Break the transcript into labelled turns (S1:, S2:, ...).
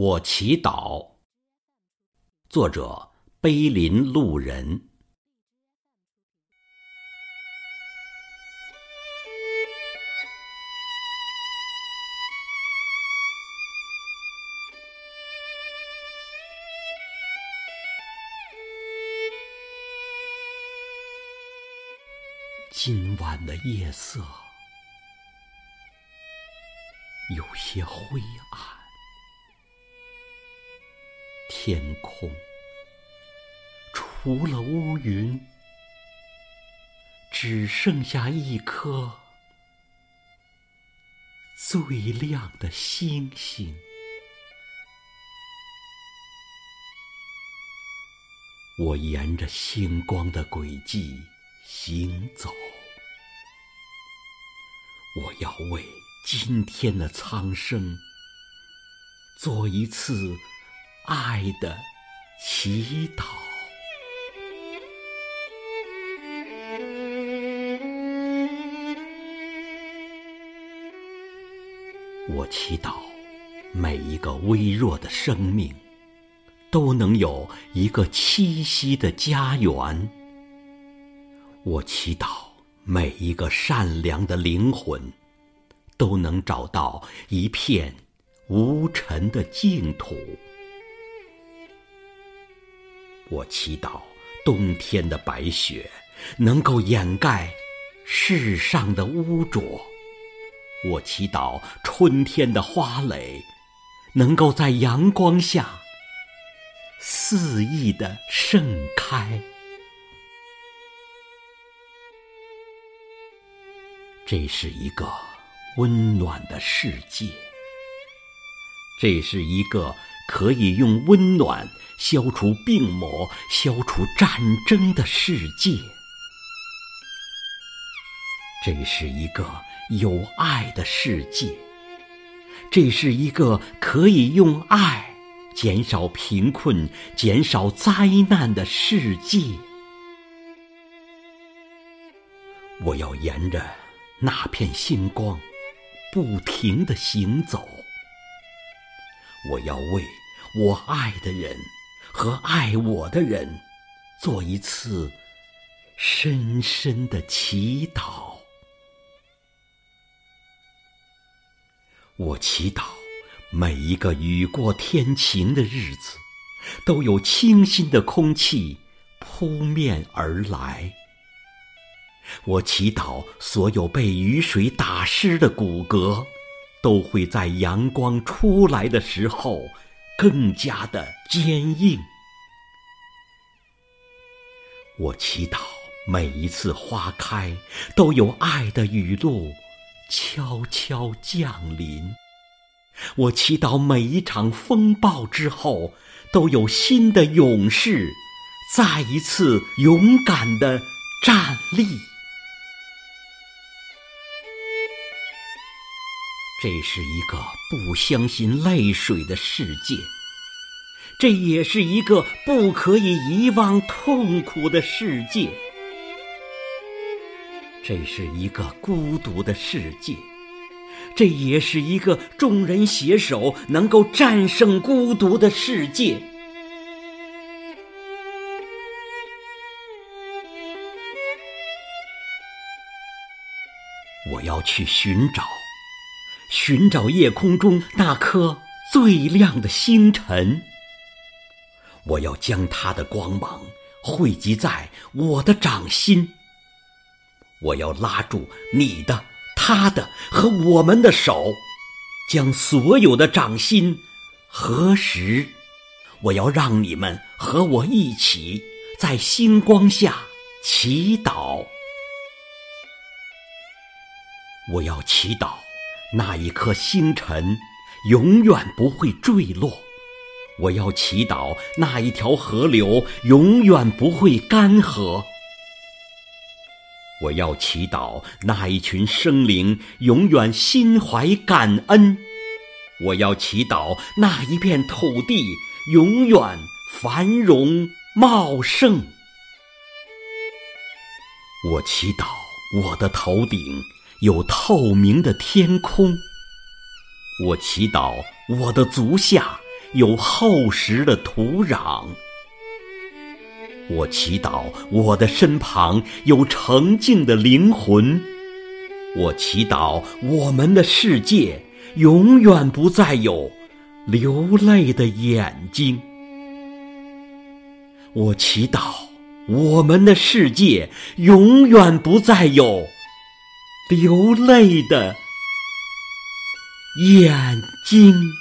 S1: 我祈祷。作者：碑林路人。今晚的夜色有些灰暗，天空除了乌云，只剩下一颗最亮的星星。我沿着星光的轨迹。行走，我要为今天的苍生做一次爱的祈祷。我祈祷每一个微弱的生命都能有一个栖息的家园。我祈祷每一个善良的灵魂都能找到一片无尘的净土。我祈祷冬天的白雪能够掩盖世上的污浊。我祈祷春天的花蕾能够在阳光下肆意的盛开。这是一个温暖的世界，这是一个可以用温暖消除病魔、消除战争的世界，这是一个有爱的世界，这是一个可以用爱减少贫困、减少灾难的世界。我要沿着。那片星光，不停的行走。我要为我爱的人和爱我的人做一次深深的祈祷。我祈祷每一个雨过天晴的日子，都有清新的空气扑面而来。我祈祷所有被雨水打湿的骨骼，都会在阳光出来的时候更加的坚硬。我祈祷每一次花开都有爱的雨露悄悄降临。我祈祷每一场风暴之后都有新的勇士再一次勇敢的站立。这是一个不相信泪水的世界，这也是一个不可以遗忘痛苦的世界。这是一个孤独的世界，这也是一个众人携手能够战胜孤独的世界。我要去寻找。寻找夜空中那颗最亮的星辰，我要将它的光芒汇集在我的掌心。我要拉住你的、他的和我们的手，将所有的掌心合十。我要让你们和我一起在星光下祈祷。我要祈祷。那一颗星辰永远不会坠落。我要祈祷那一条河流永远不会干涸。我要祈祷那一群生灵永远心怀感恩。我要祈祷那一片土地永远繁荣茂盛。我祈祷我的头顶。有透明的天空，我祈祷我的足下有厚实的土壤。我祈祷我的身旁有澄净的灵魂。我祈祷我们的世界永远不再有流泪的眼睛。我祈祷我们的世界永远不再有流泪的眼睛。